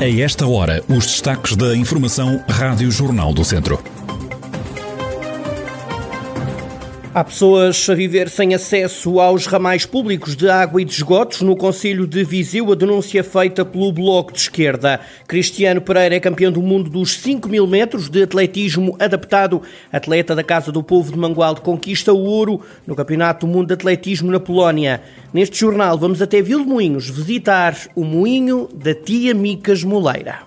A esta hora, os destaques da Informação Rádio Jornal do Centro. Há pessoas a viver sem acesso aos ramais públicos de água e de esgotos no Conselho de Viseu, a denúncia feita pelo Bloco de Esquerda. Cristiano Pereira é campeão do mundo dos 5 mil metros de atletismo adaptado. Atleta da Casa do Povo de Mangualde conquista o ouro no Campeonato do Mundo de Atletismo na Polónia. Neste jornal vamos até Vilmoinhos visitar o moinho da tia Micas Moleira.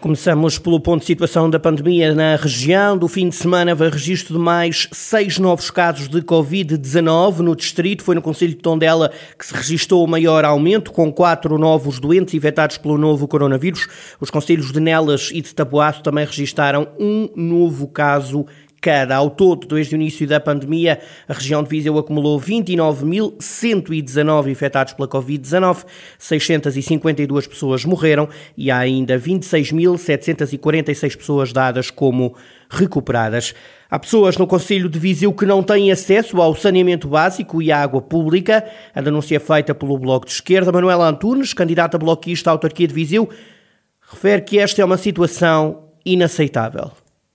Começamos pelo ponto de situação da pandemia na região. Do fim de semana, houve registro de mais seis novos casos de Covid-19 no distrito. Foi no Conselho de Tondela que se registrou o maior aumento, com quatro novos doentes infectados pelo novo coronavírus. Os conselhos de Nelas e de Taboaço também registaram um novo caso cada. Ao todo, desde o início da pandemia, a região de Viseu acumulou 29.119 infectados pela Covid-19, 652 pessoas morreram e há ainda 26.746 pessoas dadas como recuperadas. Há pessoas no Conselho de Viseu que não têm acesso ao saneamento básico e à água pública. A denúncia é feita pelo Bloco de Esquerda. Manuela Antunes, candidata bloquista à autarquia de Viseu, refere que esta é uma situação inaceitável.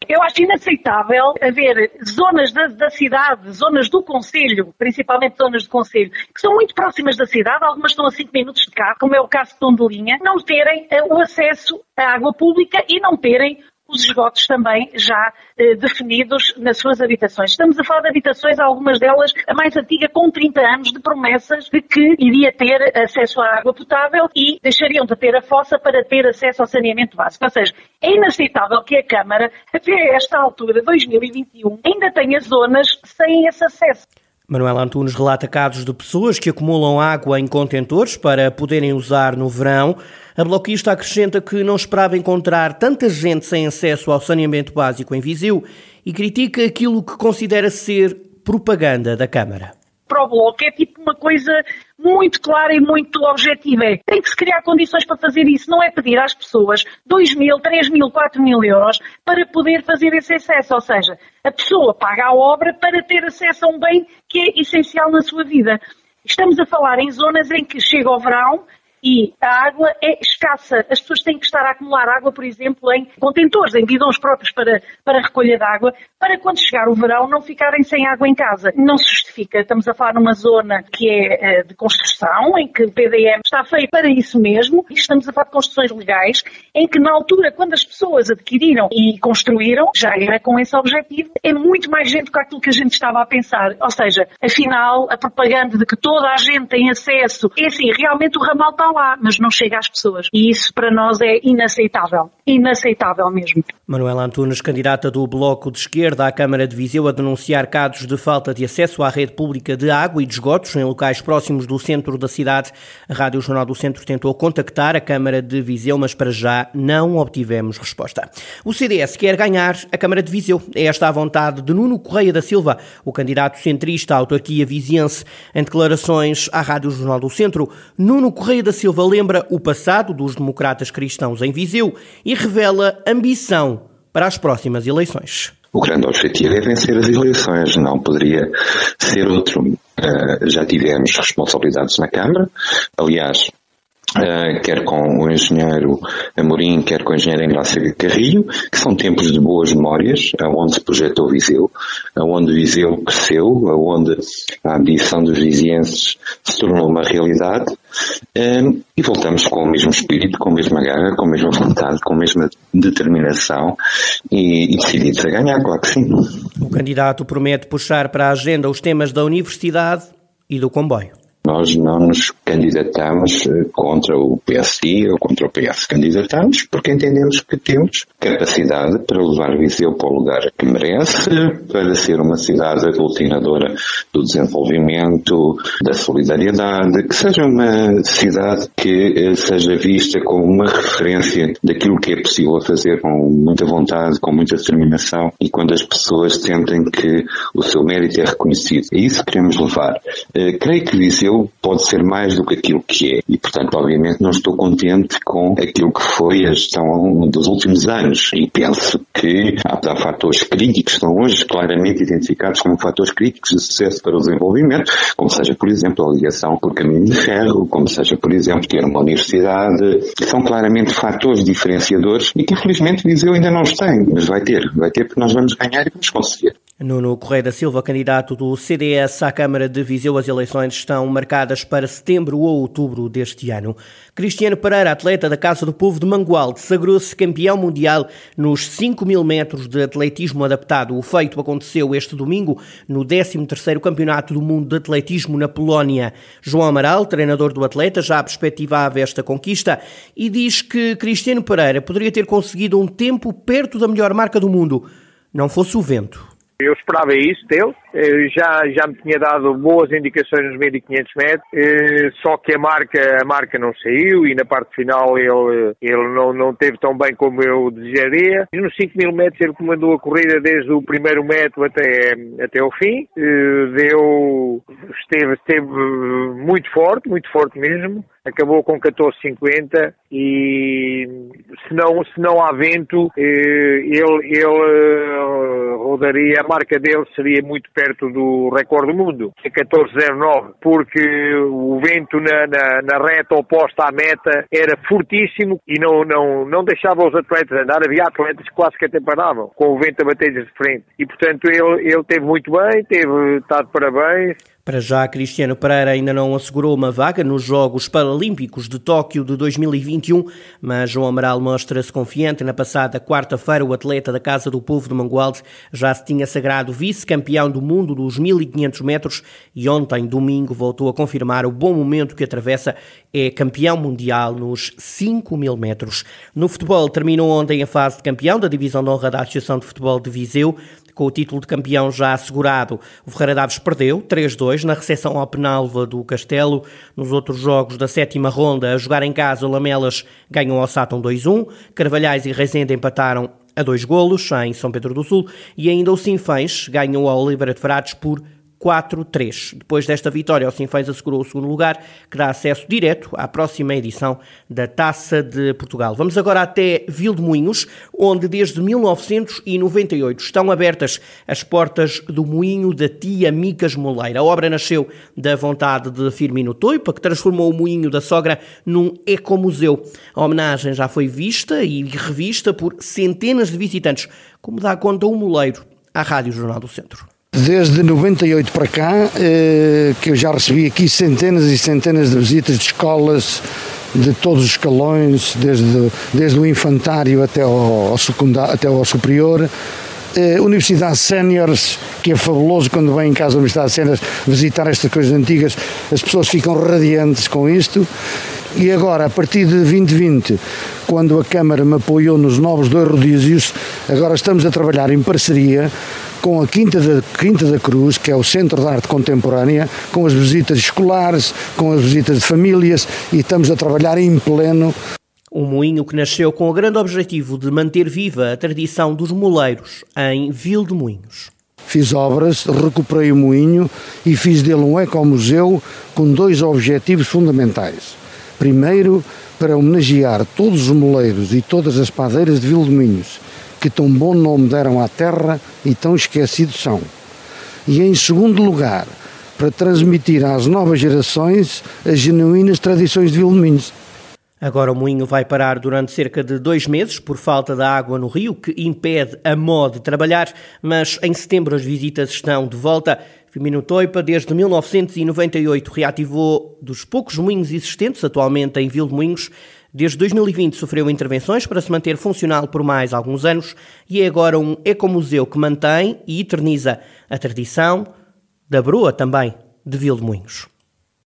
Eu acho inaceitável haver zonas da, da, cidade, zonas do Conselho, principalmente zonas do Conselho, que são muito próximas da cidade, algumas estão a 5 minutos de carro, como é o caso de Tondelinha, não terem uh, o acesso à água pública e não terem os esgotos também já eh, definidos nas suas habitações. Estamos a falar de habitações, algumas delas a mais antiga, com 30 anos de promessas de que iria ter acesso à água potável e deixariam de ter a fossa para ter acesso ao saneamento básico. Ou seja, é inaceitável que a Câmara, até esta altura, 2021, ainda tenha zonas sem esse acesso. Manuela Antunes relata casos de pessoas que acumulam água em contentores para poderem usar no verão. A bloquista acrescenta que não esperava encontrar tanta gente sem acesso ao saneamento básico em Viseu e critica aquilo que considera ser propaganda da Câmara para o Bloco é tipo uma coisa muito clara e muito objetiva. É, tem que se criar condições para fazer isso, não é pedir às pessoas 2 mil, 3 mil, 4 mil euros para poder fazer esse acesso. Ou seja, a pessoa paga a obra para ter acesso a um bem que é essencial na sua vida. Estamos a falar em zonas em que chega o verão e a água é escassa. As pessoas têm que estar a acumular água, por exemplo, em contentores, em bidões próprios para, para recolha de água, para quando chegar o verão não ficarem sem água em casa. Não se justifica. Estamos a falar numa zona que é uh, de construção, em que o PDM está feito para isso mesmo, e estamos a falar de construções legais, em que na altura, quando as pessoas adquiriram e construíram, já era com esse objetivo, é muito mais gente do que aquilo que a gente estava a pensar. Ou seja, afinal, a propaganda de que toda a gente tem acesso, é assim, realmente o ramal está lá, mas não chega às pessoas. E isso para nós é inaceitável. Inaceitável mesmo. Manuela Antunes, candidata do Bloco de Esquerda à Câmara de Viseu, a denunciar casos de falta de acesso à rede pública de água e de esgotos em locais próximos do centro da cidade. A Rádio Jornal do Centro tentou contactar a Câmara de Viseu, mas para já não obtivemos resposta. O CDS quer ganhar a Câmara de Viseu. É esta a vontade de Nuno Correia da Silva, o candidato centrista à autarquia viziense. Em declarações à Rádio Jornal do Centro, Nuno Correia da Silva lembra o passado dos democratas cristãos em Viseu e revela ambição para as próximas eleições. O grande objetivo é vencer as eleições, não poderia ser outro. Uh, já tivemos responsabilidades na Câmara, aliás, Uh, quer com o engenheiro Amorim, quer com o engenheiro Engrácia Carrilho, que são tempos de boas memórias, aonde se projetou Viseu, aonde Viseu cresceu, aonde a ambição dos vizienses se tornou uma realidade, e voltamos com o mesmo espírito, com a mesma garra, com a mesma vontade, com a mesma determinação e, e decididos a ganhar, claro que sim. O candidato promete puxar para a agenda os temas da universidade e do comboio. Nós não nos candidatamos eh, contra o PSD ou contra o PS. Candidatamos porque entendemos que temos capacidade para levar Viseu para o lugar que merece, para ser uma cidade aglutinadora do desenvolvimento, da solidariedade, que seja uma cidade que eh, seja vista como uma referência daquilo que é possível fazer com muita vontade, com muita determinação e quando as pessoas sentem que o seu mérito é reconhecido. É isso que queremos levar. Uh, creio que Viseu pode ser mais do que aquilo que é. E, portanto, obviamente não estou contente com aquilo que foi a gestão dos últimos anos. E penso que há, fatores críticos estão hoje claramente identificados como fatores críticos de sucesso para o desenvolvimento, como seja, por exemplo, a ligação por caminho de ferro, como seja, por exemplo, ter uma universidade, são claramente fatores diferenciadores e que infelizmente Viseu ainda não os tem, mas vai ter, vai ter porque nós vamos ganhar e vamos conseguir. Nuno Correia da Silva, candidato do CDS à Câmara de Viseu, as eleições estão marcadas para setembro ou outubro deste ano. Cristiano Pereira, atleta da Casa do Povo de Mangualde, sagrou-se campeão mundial nos 5 mil metros de atletismo adaptado. O feito aconteceu este domingo no 13º Campeonato do Mundo de Atletismo na Polónia. João Amaral, treinador do atleta, já perspectivava esta conquista e diz que Cristiano Pereira poderia ter conseguido um tempo perto da melhor marca do mundo, não fosse o vento. Eu esperava isso dele, já, já me tinha dado boas indicações nos 1500 metros, eh, só que a marca, a marca não saiu e na parte final ele, ele não, não teve tão bem como eu desejaria. Nos 5000 metros ele comandou a corrida desde o primeiro metro até, até o fim, eh, deu, esteve, esteve muito forte, muito forte mesmo, acabou com 14,50 e se não, se não há vento, ele, ele rodaria, a marca dele seria muito perto do recorde do mundo, 14,09, porque o vento na, na, na, reta oposta à meta era fortíssimo e não, não, não deixava os atletas andar. Havia atletas que quase que até paravam, com o vento a bater de frente. E, portanto, ele, ele teve muito bem, teve, está de parabéns. Para já, Cristiano Pereira ainda não assegurou uma vaga nos Jogos Paralímpicos de Tóquio de 2021, mas João Amaral mostra-se confiante. Na passada quarta-feira, o atleta da Casa do Povo de Mangualde já se tinha sagrado vice-campeão do mundo dos 1500 metros e ontem, domingo, voltou a confirmar o bom momento que atravessa. É campeão mundial nos 5000 metros. No futebol, terminou ontem a fase de campeão da Divisão de Honra da Associação de Futebol de Viseu com o título de campeão já assegurado. O Ferreira Daves perdeu 3-2 na recepção ao Penalva do Castelo. Nos outros jogos da sétima ronda, a jogar em casa, o Lamelas ganhou ao Sátão 2-1. Carvalhais e Rezende empataram a dois golos em São Pedro do Sul e ainda o Sinfãs ganhou ao Oliveira de Frades por 4-3. Depois desta vitória, o Sinfãs assegurou o segundo lugar, que dá acesso direto à próxima edição da Taça de Portugal. Vamos agora até Vildemoinhos, onde desde 1998 estão abertas as portas do moinho da tia Micas Moleira. A obra nasceu da vontade de Firmino Toipa, que transformou o moinho da sogra num ecomuseu. A homenagem já foi vista e revista por centenas de visitantes, como dá conta o moleiro à Rádio Jornal do Centro. Desde 98 para cá, eh, que eu já recebi aqui centenas e centenas de visitas de escolas de todos os escalões, desde, desde o infantário até ao, secundário, até ao superior. Eh, Universidade Séniores, que é fabuloso quando vem em casa da Universidade Séniores visitar estas coisas antigas, as pessoas ficam radiantes com isto. E agora, a partir de 2020, quando a Câmara me apoiou nos novos dois rodízios, agora estamos a trabalhar em parceria com a Quinta da, Quinta da Cruz, que é o Centro de Arte Contemporânea, com as visitas escolares, com as visitas de famílias e estamos a trabalhar em pleno. Um moinho que nasceu com o grande objetivo de manter viva a tradição dos moleiros em Vildemunhos. Fiz obras, recuperei o moinho e fiz dele um ecomuseu com dois objetivos fundamentais. Primeiro, para homenagear todos os moleiros e todas as padeiras de Vildemunhos que tão bom nome deram à terra e tão esquecidos são. E em segundo lugar, para transmitir às novas gerações as genuínas tradições de Vilminhos. Agora o moinho vai parar durante cerca de dois meses por falta da água no rio, que impede a MO de trabalhar, mas em setembro as visitas estão de volta. Firmino Toipa, desde 1998, reativou dos poucos moinhos existentes atualmente em Vilmoinhos Desde 2020 sofreu intervenções para se manter funcional por mais alguns anos e é agora um ecomuseu que mantém e eterniza a tradição da broa também de Vildemunhos.